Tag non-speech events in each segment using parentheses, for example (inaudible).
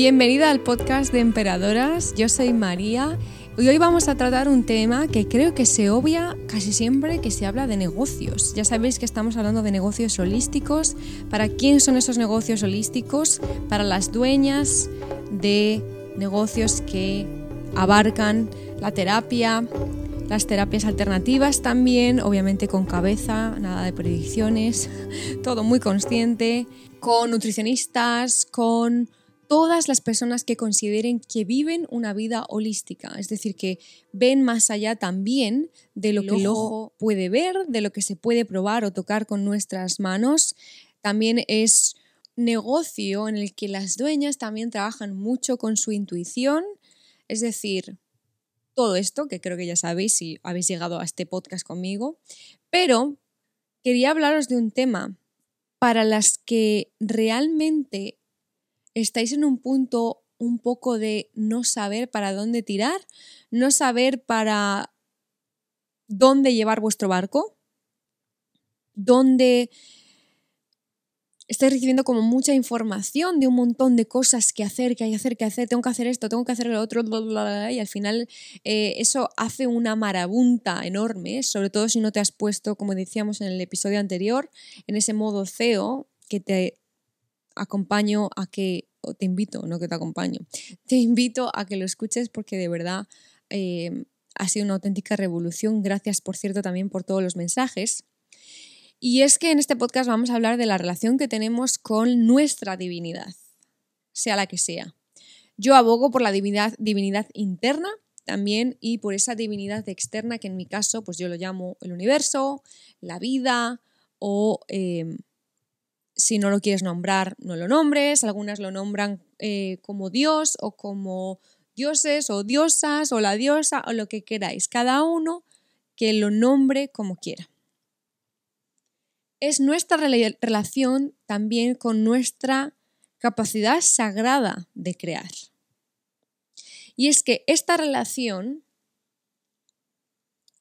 Bienvenida al podcast de Emperadoras, yo soy María y hoy vamos a tratar un tema que creo que se obvia casi siempre que se habla de negocios. Ya sabéis que estamos hablando de negocios holísticos. ¿Para quién son esos negocios holísticos? Para las dueñas de negocios que abarcan la terapia, las terapias alternativas también, obviamente con cabeza, nada de predicciones, (laughs) todo muy consciente, con nutricionistas, con todas las personas que consideren que viven una vida holística, es decir, que ven más allá también de lo que el ojo puede ver, de lo que se puede probar o tocar con nuestras manos. También es negocio en el que las dueñas también trabajan mucho con su intuición, es decir, todo esto, que creo que ya sabéis si habéis llegado a este podcast conmigo, pero quería hablaros de un tema para las que realmente estáis en un punto un poco de no saber para dónde tirar, no saber para dónde llevar vuestro barco, dónde estáis recibiendo como mucha información de un montón de cosas que hacer, que hay que hacer, que hacer, tengo que hacer esto, tengo que hacer lo otro, y al final eh, eso hace una marabunta enorme, sobre todo si no te has puesto, como decíamos en el episodio anterior, en ese modo CEO que te acompaño a que te invito, no que te acompaño, te invito a que lo escuches porque de verdad eh, ha sido una auténtica revolución. Gracias, por cierto, también por todos los mensajes. Y es que en este podcast vamos a hablar de la relación que tenemos con nuestra divinidad, sea la que sea. Yo abogo por la divinidad, divinidad interna también y por esa divinidad externa que en mi caso pues yo lo llamo el universo, la vida o eh, si no lo quieres nombrar, no lo nombres. Algunas lo nombran eh, como Dios o como dioses o diosas o la diosa o lo que queráis. Cada uno que lo nombre como quiera. Es nuestra relación también con nuestra capacidad sagrada de crear. Y es que esta relación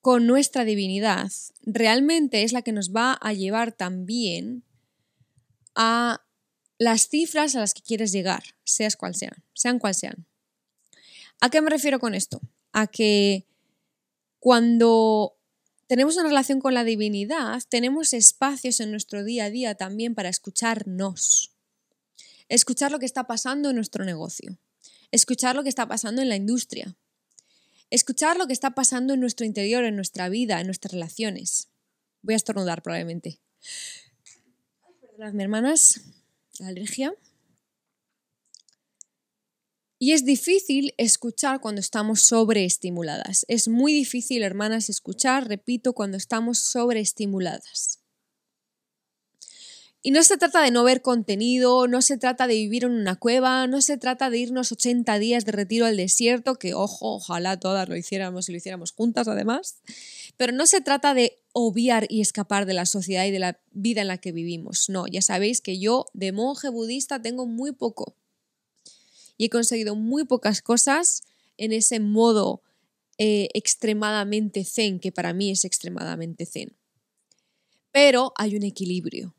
con nuestra divinidad realmente es la que nos va a llevar también a las cifras a las que quieres llegar, seas cual sean, sean cual sean. ¿A qué me refiero con esto? A que cuando tenemos una relación con la divinidad, tenemos espacios en nuestro día a día también para escucharnos, escuchar lo que está pasando en nuestro negocio, escuchar lo que está pasando en la industria, escuchar lo que está pasando en nuestro interior, en nuestra vida, en nuestras relaciones. Voy a estornudar probablemente las hermanas, alergia. Y es difícil escuchar cuando estamos sobreestimuladas. Es muy difícil, hermanas, escuchar, repito, cuando estamos sobreestimuladas. Y no se trata de no ver contenido, no se trata de vivir en una cueva, no se trata de irnos 80 días de retiro al desierto, que ojo, ojalá todas lo hiciéramos y lo hiciéramos juntas además, pero no se trata de obviar y escapar de la sociedad y de la vida en la que vivimos. No, ya sabéis que yo de monje budista tengo muy poco y he conseguido muy pocas cosas en ese modo eh, extremadamente zen, que para mí es extremadamente zen. Pero hay un equilibrio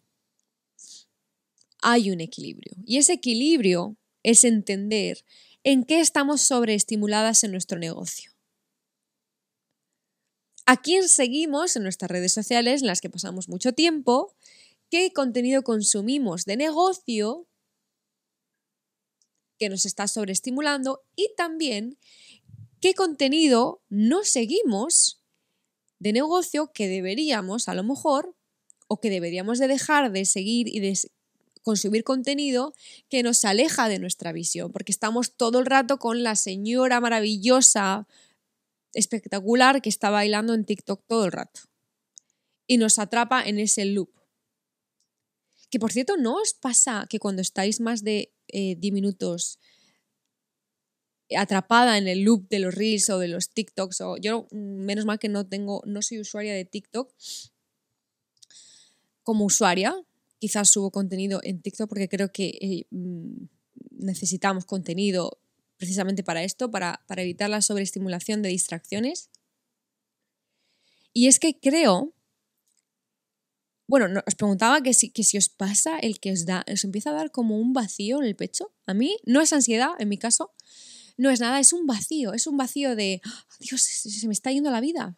hay un equilibrio. Y ese equilibrio es entender en qué estamos sobreestimuladas en nuestro negocio. A quién seguimos en nuestras redes sociales en las que pasamos mucho tiempo, qué contenido consumimos de negocio que nos está sobreestimulando y también qué contenido no seguimos de negocio que deberíamos a lo mejor o que deberíamos de dejar de seguir y de consumir contenido que nos aleja de nuestra visión, porque estamos todo el rato con la señora maravillosa, espectacular, que está bailando en TikTok todo el rato. Y nos atrapa en ese loop. Que por cierto, ¿no os pasa que cuando estáis más de 10 eh, minutos atrapada en el loop de los reels o de los TikToks o yo menos mal que no tengo no soy usuaria de TikTok como usuaria quizás subo contenido en TikTok porque creo que eh, mm, necesitamos contenido precisamente para esto, para, para evitar la sobreestimulación de distracciones. Y es que creo Bueno, os preguntaba que si, que si os pasa el que os da, os empieza a dar como un vacío en el pecho. A mí no es ansiedad, en mi caso, no es nada, es un vacío, es un vacío de, ¡Ah, Dios, se me está yendo la vida.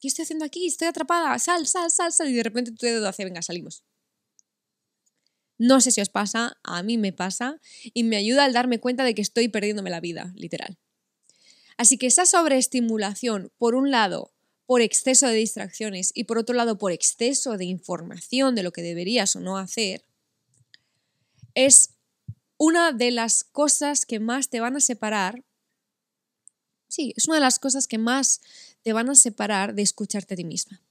¿Qué estoy haciendo aquí? Estoy atrapada, sal, sal, sal, sal. Y de repente tu dedo hace, venga, salimos. No sé si os pasa, a mí me pasa y me ayuda al darme cuenta de que estoy perdiéndome la vida, literal. Así que esa sobreestimulación, por un lado, por exceso de distracciones y por otro lado, por exceso de información de lo que deberías o no hacer, es una de las cosas que más te van a separar. Sí, es una de las cosas que más te van a separar de escucharte a ti misma.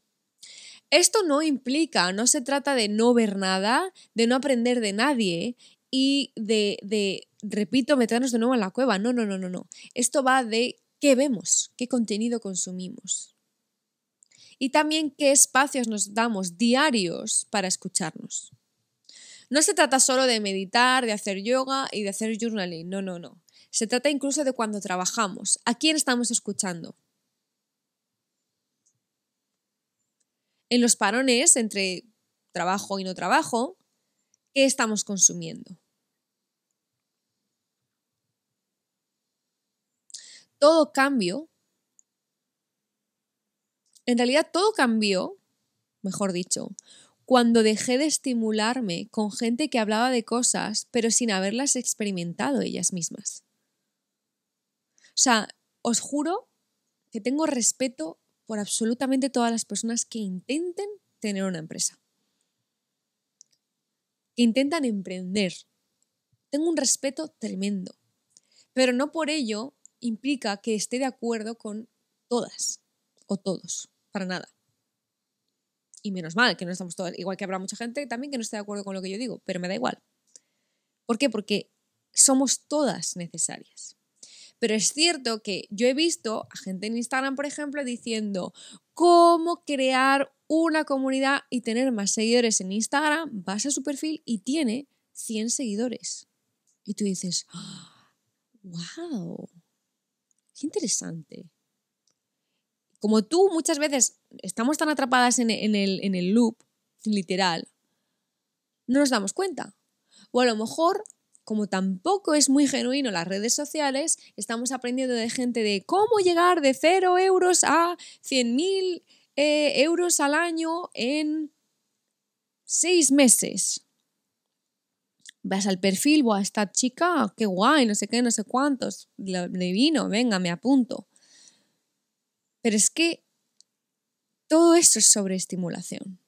Esto no implica, no se trata de no ver nada, de no aprender de nadie y de, de, repito, meternos de nuevo en la cueva. No, no, no, no, no. Esto va de qué vemos, qué contenido consumimos. Y también qué espacios nos damos diarios para escucharnos. No se trata solo de meditar, de hacer yoga y de hacer journaling. No, no, no. Se trata incluso de cuando trabajamos. ¿A quién estamos escuchando? En los parones entre trabajo y no trabajo, ¿qué estamos consumiendo? Todo cambio, en realidad todo cambió, mejor dicho, cuando dejé de estimularme con gente que hablaba de cosas, pero sin haberlas experimentado ellas mismas. O sea, os juro que tengo respeto por absolutamente todas las personas que intenten tener una empresa, que intentan emprender. Tengo un respeto tremendo, pero no por ello implica que esté de acuerdo con todas o todos, para nada. Y menos mal que no estamos todas, igual que habrá mucha gente también que no esté de acuerdo con lo que yo digo, pero me da igual. ¿Por qué? Porque somos todas necesarias. Pero es cierto que yo he visto a gente en Instagram, por ejemplo, diciendo cómo crear una comunidad y tener más seguidores en Instagram. Vas a su perfil y tiene 100 seguidores. Y tú dices, wow, qué interesante. Como tú muchas veces estamos tan atrapadas en el, en el loop, literal, no nos damos cuenta. O a lo mejor como tampoco es muy genuino las redes sociales, estamos aprendiendo de gente de cómo llegar de 0 euros a 100.000 eh, euros al año en seis meses. Vas al perfil, a esta chica, qué guay, no sé qué, no sé cuántos, de vino, venga, me apunto. Pero es que todo eso es sobreestimulación.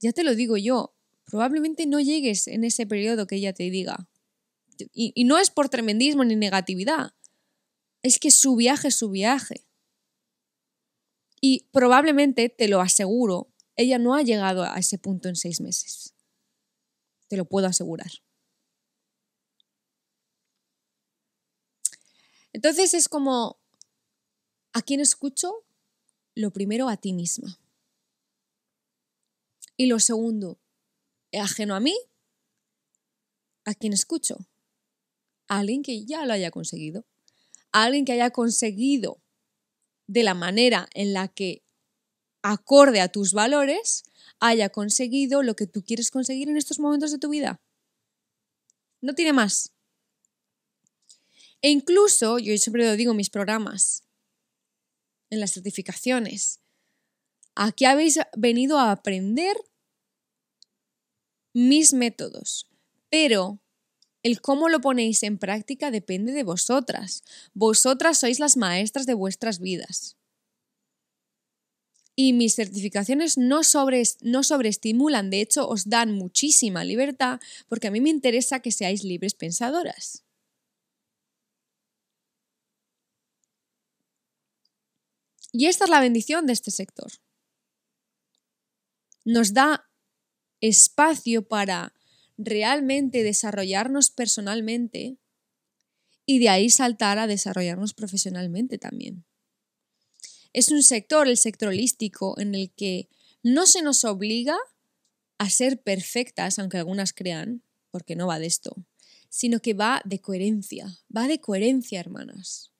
Ya te lo digo yo, probablemente no llegues en ese periodo que ella te diga. Y, no es por tremendismo ni negatividad, es que su viaje es su viaje. Y probablemente, te lo aseguro, ella no ha llegado a ese punto en seis meses. Te lo puedo asegurar. Entonces es como, ¿a quién escucho? Lo primero, a ti misma. Y lo segundo, ajeno a mí, ¿a quién escucho? A alguien que ya lo haya conseguido. A alguien que haya conseguido de la manera en la que, acorde a tus valores, haya conseguido lo que tú quieres conseguir en estos momentos de tu vida. No tiene más. E incluso, yo siempre lo digo en mis programas, en las certificaciones, aquí habéis venido a aprender mis métodos, pero el cómo lo ponéis en práctica depende de vosotras. Vosotras sois las maestras de vuestras vidas. Y mis certificaciones no, sobre, no sobreestimulan, de hecho os dan muchísima libertad porque a mí me interesa que seáis libres pensadoras. Y esta es la bendición de este sector. Nos da espacio para realmente desarrollarnos personalmente y de ahí saltar a desarrollarnos profesionalmente también. Es un sector, el sector holístico, en el que no se nos obliga a ser perfectas, aunque algunas crean, porque no va de esto, sino que va de coherencia, va de coherencia, hermanas,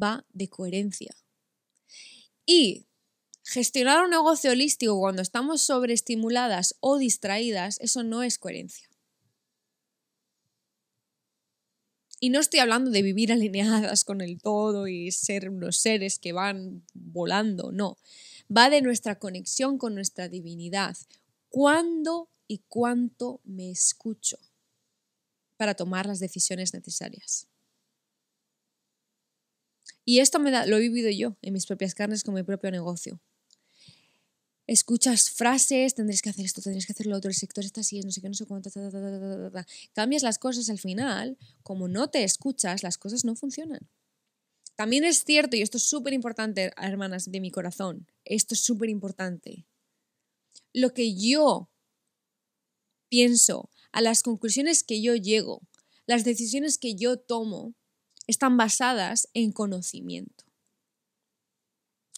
va de coherencia. Y gestionar un negocio holístico cuando estamos sobreestimuladas o distraídas, eso no es coherencia. Y no estoy hablando de vivir (laughs) alineadas con el todo y ser unos seres que van volando, no. Va de nuestra conexión con nuestra divinidad. ¿Cuándo y cuánto me escucho para tomar las decisiones necesarias? Y esto lo he vivido yo en mis propias carnes con mi propio negocio escuchas frases, tendréis que hacer esto, tendréis que hacer lo otro, el sector está así, no sé qué, no sé cuánto, cambias las cosas al final, como no te escuchas, las cosas no funcionan. También es cierto, y esto es súper importante, hermanas de mi corazón, esto es súper importante. Lo que yo pienso, a las conclusiones que yo llego, las decisiones que yo tomo, están basadas en conocimiento.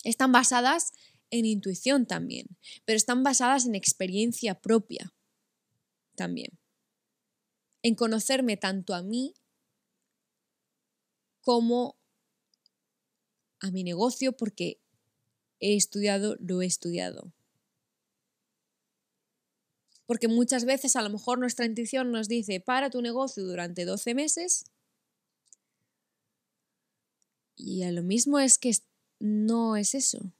Están basadas en intuición también, pero están basadas en experiencia propia también. En conocerme tanto a mí como a mi negocio porque he estudiado, lo he estudiado. Porque muchas veces a lo mejor nuestra intuición nos dice, para tu negocio durante 12 meses. Y a lo mismo es que no es eso.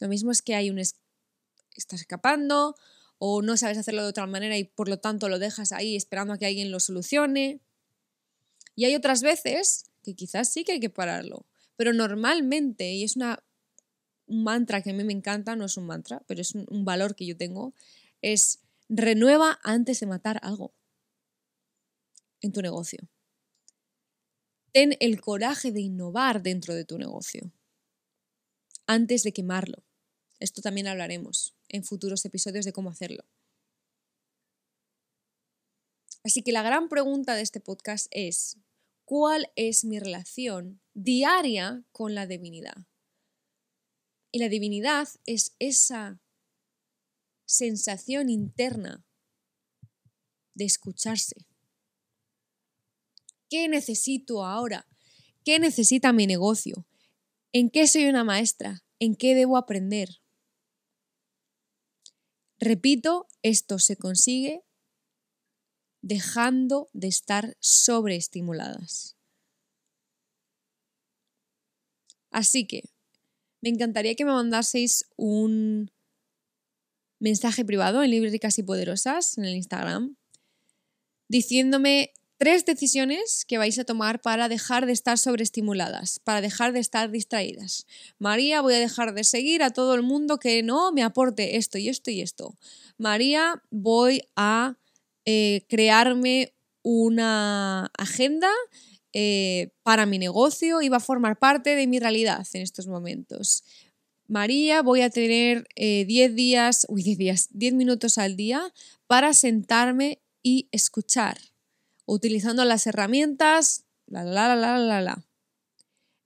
Lo mismo es que hay un... estás escapando o no sabes hacerlo de otra manera y por lo tanto lo dejas ahí esperando a que alguien lo solucione. Y hay otras veces que quizás sí que hay que pararlo. Pero normalmente, y es una, un mantra que a mí me encanta, no es un mantra, pero es un, un valor que yo tengo, es renueva antes de matar algo en tu negocio. Ten el coraje de innovar dentro de tu negocio antes de quemarlo. Esto también hablaremos en futuros episodios de cómo hacerlo. Así que la gran pregunta de este podcast es, ¿cuál es mi relación diaria con la divinidad? Y la divinidad es esa sensación interna de escucharse. ¿Qué necesito ahora? ¿Qué necesita mi negocio? ¿En qué soy una maestra? ¿En qué debo aprender? Repito, esto se consigue dejando de estar sobreestimuladas. Así que me encantaría que me mandaseis un mensaje privado en Libres y Poderosas en el Instagram diciéndome Tres decisiones que vais a tomar para dejar de estar sobreestimuladas, para dejar de estar distraídas. María, voy a dejar de seguir a todo el mundo que no me aporte esto y esto y esto. María, voy a eh, crearme una agenda eh, para mi negocio y va a formar parte de mi realidad en estos momentos. María, voy a tener 10 eh, días, uy, 10 días, 10 minutos al día para sentarme y escuchar utilizando las herramientas, la, la, la, la, la, la.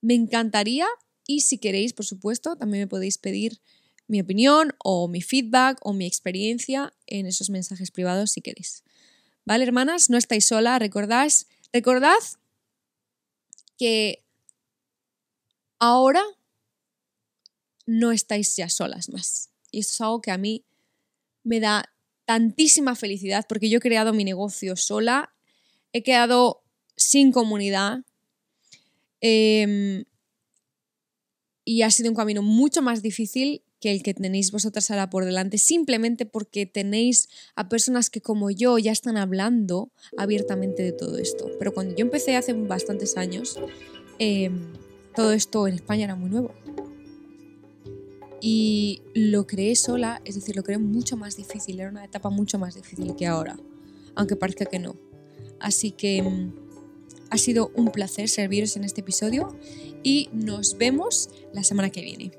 Me encantaría y si queréis, por supuesto, también me podéis pedir mi opinión o mi feedback o mi experiencia en esos mensajes privados si queréis. ¿Vale, hermanas? No estáis sola, recordad, recordad que ahora no estáis ya solas más. Y esto es algo que a mí me da tantísima felicidad porque yo he creado mi negocio sola he quedado sin comunidad em, y ha sido un camino mucho más difícil que el que tenéis vosotras ahora por delante, simplemente porque tenéis a personas que como yo ya están hablando abiertamente de todo esto. Pero cuando yo empecé hace bastantes años, em, todo esto en España era muy nuevo. Y lo creé sola, es decir, lo creé mucho más difícil, era una etapa mucho más difícil que ahora, aunque parezca que no. Así que mm, ha sido un placer serviros en este episodio y nos vemos la semana que viene.